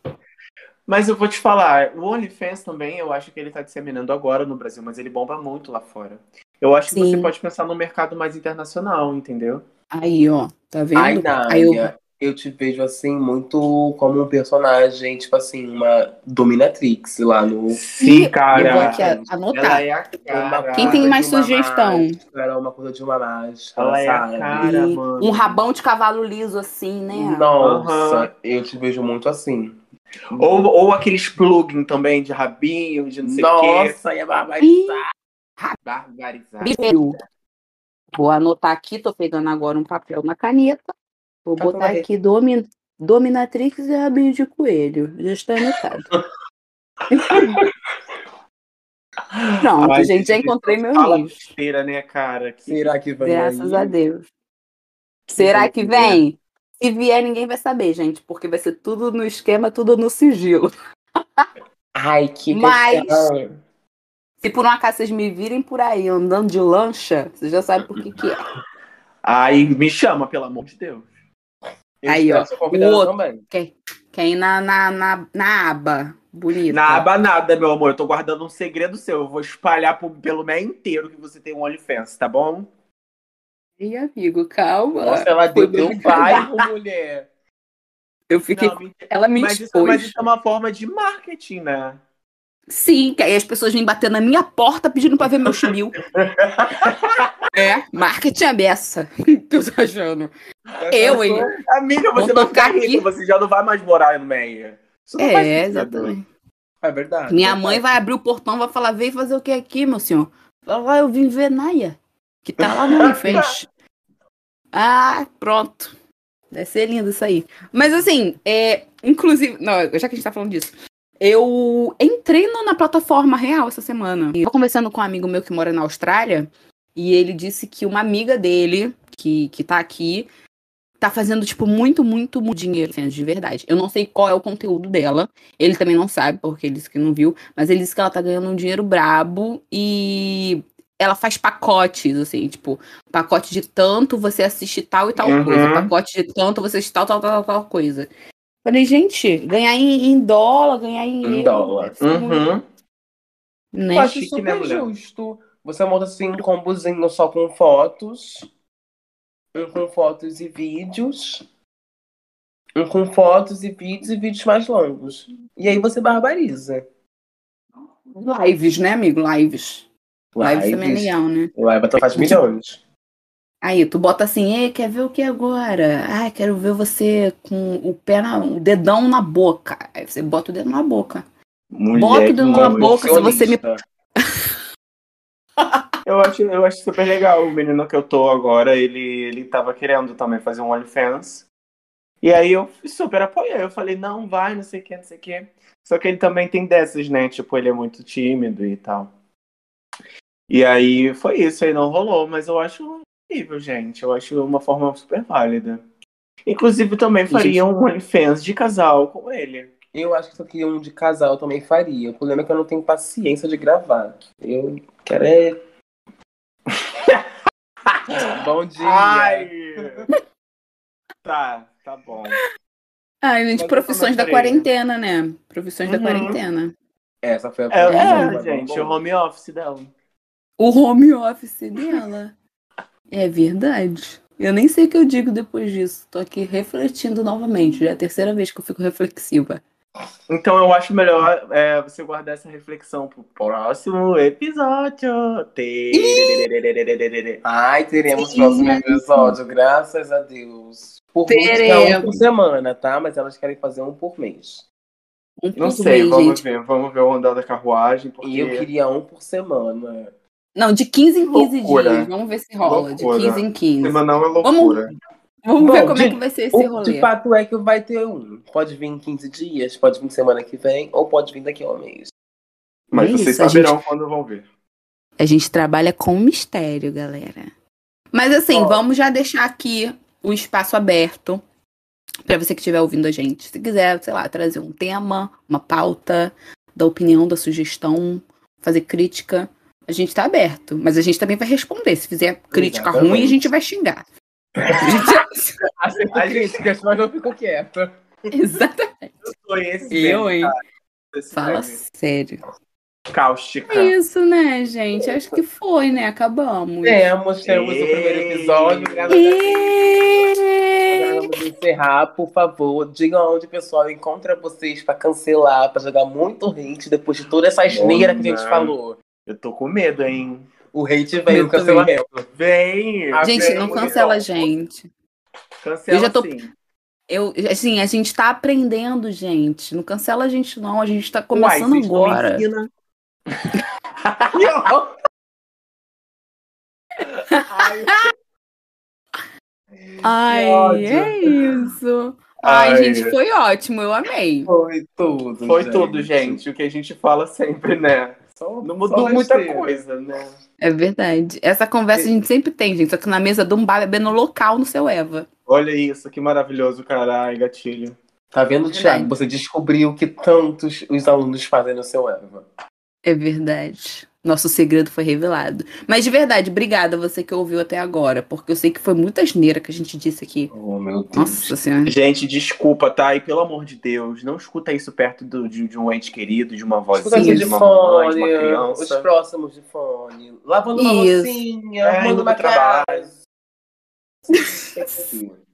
Mas eu vou te falar, o OnlyFans também, eu acho que ele tá disseminando agora no Brasil, mas ele bomba muito lá fora. Eu acho que Sim. você pode pensar no mercado mais internacional, entendeu? Aí, ó, tá vendo? Ai, Aí eu, Nádia, eu te vejo assim, muito como um personagem, tipo assim, uma dominatrix lá no. Sim, eu cara. vou aqui anotar. é a cara. Quem tem mais de uma sugestão? Máscara, uma coisa de uma máscara, Ela é a cara, E mano. um rabão de cavalo liso, assim, né? Nossa, Aham. eu te vejo muito assim. Ou, ou aqueles plugin também de rabinho, de não sei o quê. Nossa, ia barbarizar. Barbarizar. Vou anotar aqui, tô pegando agora um papel na caneta. Vou Tá botar aqui domi, Dominatrix e Rabinho de Coelho. Já está anotado. Pronto, Ai, gente, já encontrei meu Fala nicho. besteira, né, cara? Que- Será que vai Graças aí? a Deus. Será que vem? Se vier, ninguém vai saber, gente, porque vai ser tudo no esquema, tudo no sigilo. Ai, que Mas- questão. Se por um acaso vocês me virem por aí andando de lancha, vocês já sabem por que que é. Ai, me chama, pelo amor de Deus. Eu Aí, ó, o outro. também. Quer ir na, na, na, na aba bonita. Na aba nada, meu amor. Eu tô guardando um segredo seu. Eu vou espalhar pro- pelo meio inteiro que você tem um OnlyFans, tá bom? Ih, amigo, calma. Nossa, ela Foi deu um bairro, mulher. Eu fiquei. Não. Ela me mas, isso, expôs. mas isso é uma forma de marketing, né? Sim, que aí as pessoas vêm bater na minha porta pedindo pra ver meu chibio. é, marketing é beça. que eu tô achando. Eu, hein? Amiga, você vai ficar rica, aqui. você já não vai mais morar no Meia. É, sentido. exatamente. É verdade. Minha mãe vai abrir o portão e vai falar: vem fazer o que aqui, meu senhor? Lá eu vim ver Naya, que tá lá no OnlyFans. ah, pronto. Deve ser lindo isso aí. Mas assim, é, inclusive, não, já que a gente tá falando disso, eu entrei na plataforma real essa semana. E eu conversando com um amigo meu que mora na Austrália, e ele disse que uma amiga dele, que, que tá aqui, tá fazendo, tipo, muito, muito, muito dinheiro, assim, de verdade. Eu não sei qual é o conteúdo dela. Ele também não sabe, porque ele disse que não viu. Mas ele disse que ela tá ganhando um dinheiro brabo e ela faz pacotes, assim, tipo, pacote de tanto você assiste tal e tal Uhum. coisa. Pacote de tanto você assiste tal, tal, tal, tal coisa. Falei, gente, ganhar em, em dólar, ganhar em, Em euro, dólar. Uhum. né? Eu acho chique, super né, justo. Você monta assim um combozinho só com fotos. Um com fotos e vídeos. Um com fotos e vídeos e vídeos mais longos. E aí você barbariza. Lives, né, amigo? Lives. Lives, também é Lives. legal, né? Live então faz milhões. Aí, tu bota assim, Ei, quer ver o que agora? Ai, quero ver você com o pé na, o dedão na boca. Aí você bota o dedo na boca. Mulher, Bota o dedo na boca, se você me. Eu acho, eu acho super legal. O menino que eu tô agora, ele, ele tava querendo também fazer um OnlyFans. E aí eu super apoiei. Eu falei, não, vai, não sei o que, não sei o que. Só que ele também tem dessas, né? Tipo, ele é muito tímido e tal. E aí foi isso, aí não rolou. Mas eu acho incrível, gente. Eu acho uma forma super válida. Inclusive, também faria um OnlyFans de casal com ele. Eu acho que isso aqui um de casal eu também faria. O problema é que eu não tenho paciência de gravar. Eu quero é. Bom dia. Ai! tá, tá bom. Ai, gente, Mas profissões da quarentena, né? Profissões da Uhum. quarentena. Essa foi a É, é, gente, o home office dela. O home office dela. É verdade. Eu nem sei o que eu digo depois disso. Tô aqui refletindo novamente. Já é a terceira vez que eu fico reflexiva. Então eu acho melhor é, você guardar essa reflexão pro próximo episódio. Ai, teremos o próximo episódio, graças a Deus. Por teremos. É um por semana, tá? Mas elas querem fazer um por mês. Um por Não sei, mês, vamos gente. ver. Vamos ver o andar da carruagem. Porque... E eu queria um por semana. Não, de 15 em 15 Loucura. dias. Vamos ver se rola. Loucura. De 15 em 15. Semanal é Vamos- loucura. Vamos Bom, ver como é de- que vai ser esse O rolê. de fato é que vai ter um. Pode vir em 15 dias, pode vir semana que vem, ou pode vir daqui a um mês. Mas É vocês isso, saberão quando vão ver. A gente trabalha com mistério, galera. Mas assim, vamos já deixar aqui o espaço aberto. Pra você que estiver ouvindo a gente. Se quiser, sei lá, trazer um tema, uma pauta, da opinião, da sugestão, fazer crítica, a gente tá aberto. Mas a gente também vai responder. Se fizer crítica Exatamente. ruim, a gente vai xingar. A gente- críticas, mas não fico quieta. Exatamente. Eu sou esse Eu, hein? Fala sério. Cáustica. É isso, né, gente? Acho que foi, né? Acabamos. Temos, temos o primeiro episódio. E... Vamos encerrar, por favor. Digam onde o pessoal encontra vocês pra cancelar, pra jogar muito hate depois de toda essa asneira que a gente falou. Eu tô com medo, hein? O hate vem, o cancelamento. Vem! Gente, não cancela a gente. Cancela Eu já tô- sim. Eu, assim, a gente tá aprendendo, gente. Não cancela a gente, não. A gente tá Uai, começando me agora. horror. Ai, Ai, é isso. Ai, Ai. gente, foi ótimo. Eu amei. Foi tudo. Foi tudo, gente. O que a gente fala sempre, né? Só- Não só mudou muita besteira. coisa, né? É verdade. Essa conversa a gente sempre tem, gente. Só que na mesa de um bar bebendo local no seu Eva. Olha isso, que maravilhoso, caralho, gatilho. Tá vendo, Verdade. Thiago? Você descobriu que tantos os alunos fazem no seu Eva. É verdade. Nosso segredo foi revelado. Mas de verdade, obrigada você que ouviu até agora. Porque eu sei que foi muita asneira que a gente disse aqui. Oh, meu Deus. Nossa senhora. Gente, desculpa, tá? E pelo amor de Deus, não escuta isso perto do- de, de um ente querido, de uma vozinha, aqui de de uma mamãe, de fone, uma criança. os próximos de fone. Lavando uma Isso. loucinha, É, arrumando indo pro maquiagem.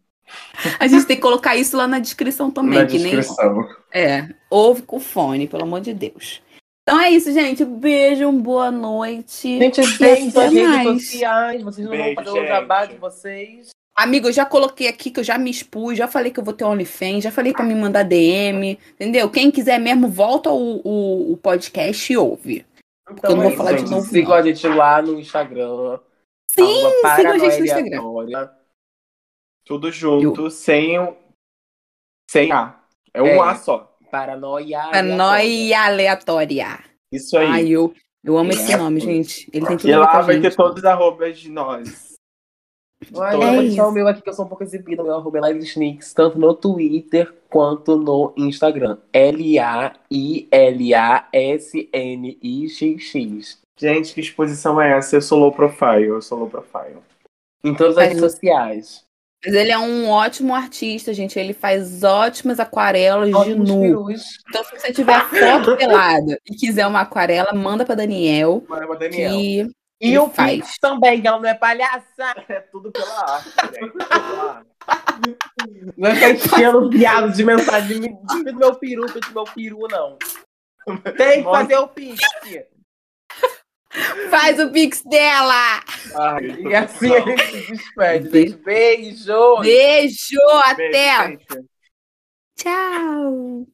A gente tem que colocar isso lá na descrição também. Na que nem descrição. É, ouve com fone, pelo amor de Deus. Então é isso, gente. Beijo, boa noite. Gente, beijo nas redes mais. sociais. Vocês não Beijo, vão fazer o gente. trabalho de vocês. Amigo, eu já coloquei aqui que eu já me expus, já falei que eu vou ter OnlyFans, já falei pra me mandar DM, entendeu? Quem quiser mesmo, volta o, o, o podcast e ouve. Então, eu não vou é falar isso, de gente. novo, Sigam não. a gente lá no Instagram. Sim, sigam a gente no Instagram. Tudo junto, sem o. Sem A. É um É. A só. Paranoia Paranoia aleatória. Isso aí. Ai, eu, eu amo esse É. nome, gente. Ele tem tudo e lá a vai gente. ter todos os arrobas de nós. Ai, É vou deixar o meu aqui, que eu sou um pouco exibida. O meu arroba é Live Sneaks, tanto no Twitter quanto no Instagram. L-A-I-L-A-S-N-I-X-X. Gente, que exposição é essa? Eu sou low profile, eu sou low profile. Em todas as Faz redes sociais. Mas ele é um ótimo artista, gente. Ele faz ótimas aquarelas de nu. Então, se você tiver foto pelada e quiser uma aquarela, manda pra Daniel. Manda pra Daniel. Que E o faz. Pix também, que ela não é palhaça. É tudo pela arte, gente. Pela arte. Não é ficar enchendo viado de mensagem de do meu peru, do meu peru, não. Tem que fazer o Pix. Faz o pix dela! Ai, E assim a gente se despede. Beijo. Beijo! Beijo, Até! gente. Tchau!